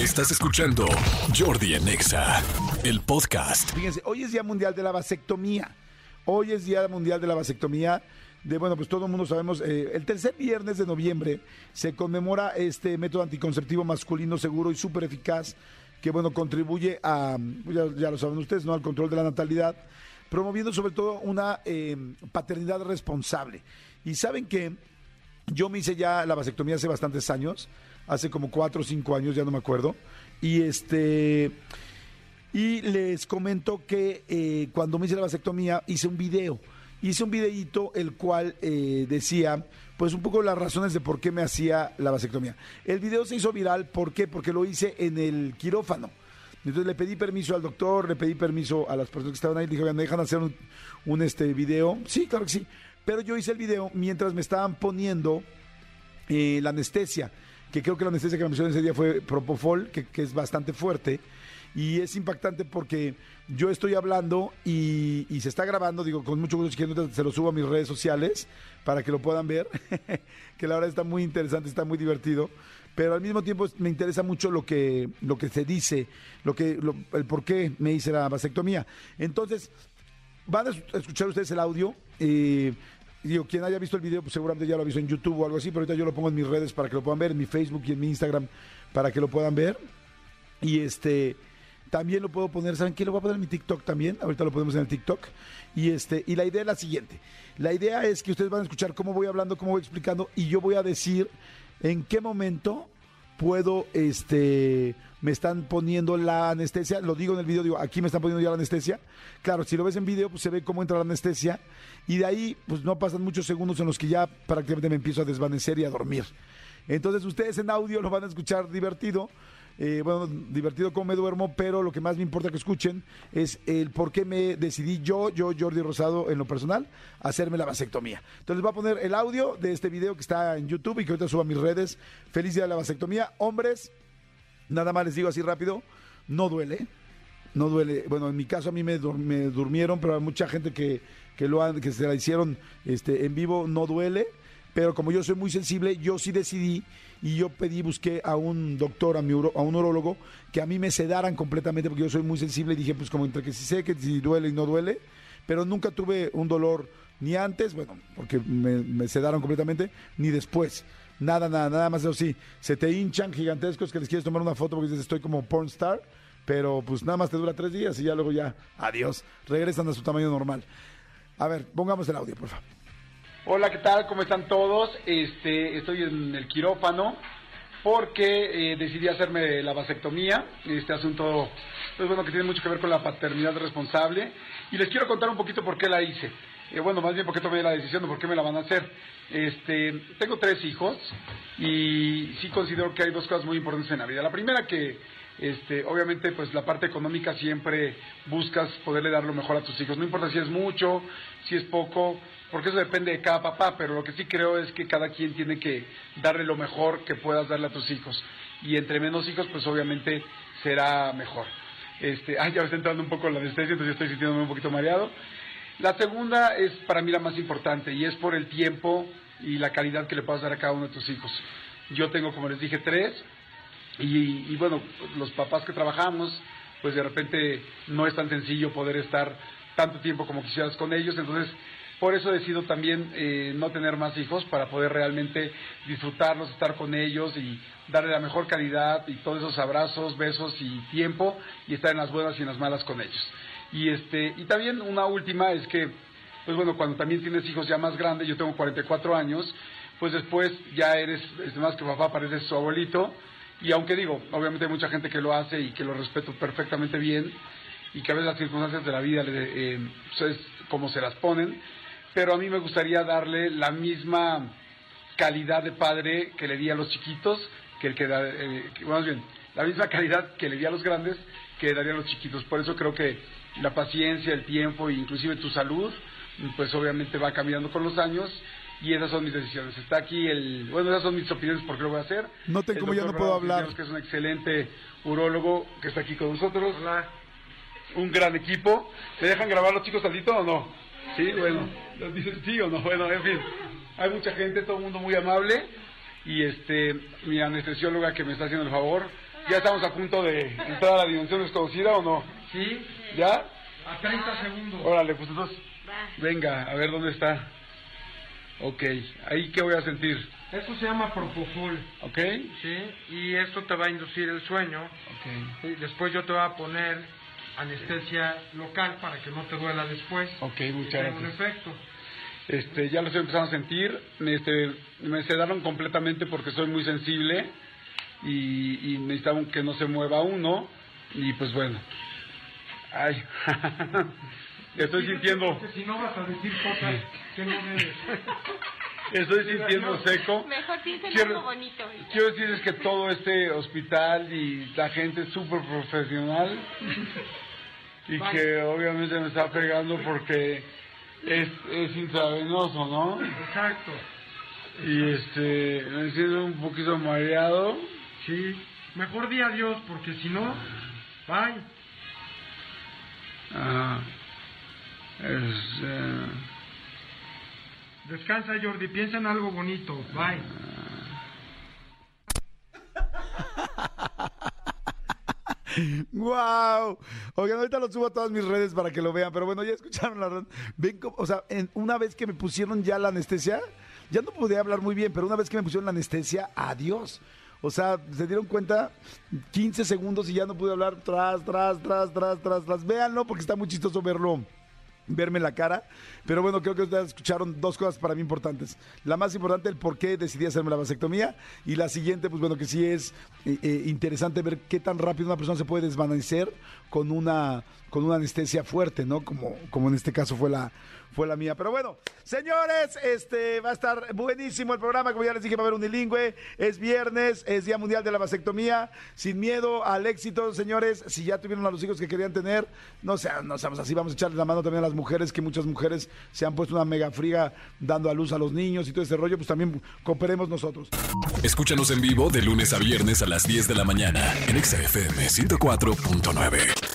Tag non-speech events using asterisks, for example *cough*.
Estás escuchando Jordi Anexa, el podcast. Fíjense, hoy es Día Mundial de la Vasectomía. Hoy es Día Mundial de la Vasectomía. De, bueno, pues todo el mundo sabemos, eh, el tercer viernes de noviembre se conmemora este método anticonceptivo masculino seguro y súper eficaz que, bueno, contribuye a, ya, ya lo saben ustedes, ¿no? Al control de la natalidad, promoviendo sobre todo una eh, paternidad responsable. Y saben que yo me hice ya la vasectomía hace bastantes años, hace como cuatro o cinco años, ya no me acuerdo. Y este. Y les comento que eh, cuando me hice la vasectomía hice un video. Hice un videíto el cual eh, decía, pues un poco las razones de por qué me hacía la vasectomía. El video se hizo viral, ¿por qué? Porque lo hice en el quirófano. Entonces le pedí permiso al doctor, le pedí permiso a las personas que estaban ahí, dije, ¿me dejan hacer un, un, este video? Sí, claro que sí. Pero yo hice el video mientras me estaban poniendo eh, la anestesia, que creo que la anestesia que me pusieron ese día fue Propofol, que, es bastante fuerte. Y es impactante porque yo estoy hablando y, se está grabando, digo, con mucho gusto, si se lo subo a mis redes sociales para que lo puedan ver, *laughs* que la verdad está muy interesante, está muy divertido, pero al mismo tiempo me interesa mucho lo que, lo que se dice, lo que, el por qué me hice la vasectomía. Entonces, van a escuchar ustedes el audio. Eh, digo, quien haya visto el video, pues seguramente ya lo ha visto en YouTube o algo así, pero ahorita yo lo pongo en mis redes para que lo puedan ver, en mi Facebook y en mi Instagram para que lo puedan ver. Y este también lo puedo poner, ¿saben qué? Lo voy a poner en mi TikTok también, ahorita lo ponemos en el TikTok. Y este, y la idea es la siguiente. La idea es que ustedes van a escuchar cómo voy hablando, cómo voy explicando, y yo voy a decir en qué momento puedo, este, me están poniendo la anestesia, lo digo en el video, digo, aquí me están poniendo ya la anestesia. Claro, si lo ves en video, pues se ve cómo entra la anestesia, y de ahí, pues no pasan muchos segundos en los que ya prácticamente me empiezo a desvanecer y a dormir. Entonces ustedes en audio lo van a escuchar divertido. Eh, bueno, divertido como me duermo, pero lo que más me importa que escuchen es el por qué me decidí yo, yo, Jordi Rosado, en lo personal, hacerme la vasectomía. Entonces les voy a poner el audio de este video que está en YouTube y que ahorita subo a mis redes. Feliz día de la vasectomía. Hombres, nada más les digo así rápido, no duele. No duele. Bueno, en mi caso a mí me, dur me durmieron, pero hay mucha gente que, que, lo han, que se la hicieron este, en vivo, no duele pero como yo soy muy sensible, yo sí decidí y yo pedí, busqué a un doctor, a, mi uro, a un urólogo, que a mí me sedaran completamente porque yo soy muy sensible y dije, pues como entre que si sé que si duele y no duele, pero nunca tuve un dolor ni antes, bueno, porque me, me sedaron completamente, ni después. Nada, nada, nada más eso sí, se te hinchan gigantescos que les quieres tomar una foto porque dices, estoy como porn star, pero pues nada más te dura tres días y ya luego ya, adiós, regresan a su tamaño normal. A ver, pongamos el audio, por favor. Hola, ¿qué tal? ¿Cómo están todos? Este, estoy en el quirófano porque eh, decidí hacerme la vasectomía. Este asunto, pues bueno, que tiene mucho que ver con la paternidad responsable. Y les quiero contar un poquito por qué la hice. Eh, bueno, más bien por qué tomé la decisión de por qué me la van a hacer. Este, tengo tres hijos y sí considero que hay dos cosas muy importantes en la vida. La primera que este, obviamente pues la parte económica siempre buscas poderle dar lo mejor a tus hijos, no importa si es mucho, si es poco, porque eso depende de cada papá, pero lo que sí creo es que cada quien tiene que darle lo mejor que puedas darle a tus hijos y entre menos hijos pues obviamente será mejor. Este, ay, ya me está entrando un poco la anestesia, entonces estoy sintiéndome un poquito mareado. La segunda es para mí la más importante y es por el tiempo y la calidad que le puedas dar a cada uno de tus hijos. Yo tengo, como les dije, tres, y, y, bueno, los papás que trabajamos, pues de repente no es tan sencillo poder estar tanto tiempo como quisieras con ellos, entonces por eso decido también eh, no tener más hijos para poder realmente disfrutarlos, estar con ellos y darle la mejor calidad y todos esos abrazos, besos y tiempo y estar en las buenas y en las malas con ellos. Y este y también una última es que pues bueno, cuando también tienes hijos ya más grandes, yo tengo 44 años, pues después ya eres, es más que papá, pareces su abuelito, y aunque digo, obviamente hay mucha gente que lo hace y que lo respeto perfectamente bien, y que a veces las circunstancias de la vida eh, es como se las ponen, pero a mí me gustaría darle la misma calidad de padre que le di a los chiquitos, que el que da, eh, más bien, la misma calidad que le di a los grandes que daría a los chiquitos. Por eso creo que la paciencia, el tiempo e inclusive tu salud, pues obviamente va cambiando con los años y esas son mis decisiones. Está aquí el, bueno, esas son mis opiniones porque lo voy a hacer. Noten como yo no puedo hablar. Que es un excelente urólogo que está aquí con nosotros. Un gran equipo. ¿Me dejan grabar los chicos tantito o no? Sí, bueno, dicen sí o no, bueno, en fin. Hay mucha gente, todo el mundo muy amable y este mi anestesióloga que me está haciendo el favor ya estamos a punto de entrar a la dimensión desconocida o no. Sí, ¿Ya? a 30 segundos. Órale, pues entonces, venga, a ver dónde está. Ok, ahí qué voy a sentir, Esto se llama Propofol, ¿ok? ¿sí? Y esto te va a inducir el sueño. Ok, ¿sí? Después yo te voy a poner anestesia local para que no te duela después. ok, muchas tenga un gracias. efecto. Este, ya lo estoy empezando a sentir, este, me sedaron completamente porque soy muy sensible y, y necesitaba que no se mueva uno y pues bueno. Ay, *laughs* estoy sintiendo, si no vas a decir cosas que no debes. *laughs* estoy sintiendo seco. Mejor piensen Quiero- algo bonito. Quiero decirles que todo este hospital y la gente es súper profesional y que obviamente me está pegando porque es, es intravenoso, ¿no? Exacto. Y este, me siento un poquito mareado. Sí. Mejor di adiós porque si no, bye. Ajá. Este, Descansa Jordi, piensa en algo bonito. Bye. *laughs* ¡Wow! Oigan, ahorita lo subo a todas mis redes para que lo vean, pero bueno, ya escucharon la red. Ven, cómo- o sea, en- una vez que me pusieron ya la anestesia, ya no podía hablar muy bien, pero una vez que me pusieron la anestesia, adiós. O sea, se dieron cuenta 15 segundos y ya no pude hablar tras, tras, tras, tras, tras, tras. Véanlo porque está muy chistoso verlo verme la cara. Pero bueno, creo que ustedes escucharon dos cosas para mí importantes. La más importante, el por qué decidí hacerme la vasectomía. Y la siguiente, pues bueno, que sí es eh, eh, interesante ver qué tan rápido una persona se puede desvanecer con una, con una anestesia fuerte, ¿no? Como, como en este caso fue la, fue la mía. Pero bueno, señores, este va a estar buenísimo el programa. Como ya les dije, va a haber unilingüe. Es viernes, es Día Mundial de la Vasectomía. Sin miedo al éxito, señores. Si ya tuvieron a los hijos que querían tener, no sean, no seamos así. Vamos a echarle la mano también a las mujeres, que muchas mujeres se han puesto una mega friga dando a luz a los niños y todo ese rollo. Pues también cooperemos nosotros. Escúchanos en vivo de lunes a viernes a las 10 de la mañana en Exa FM 104.9.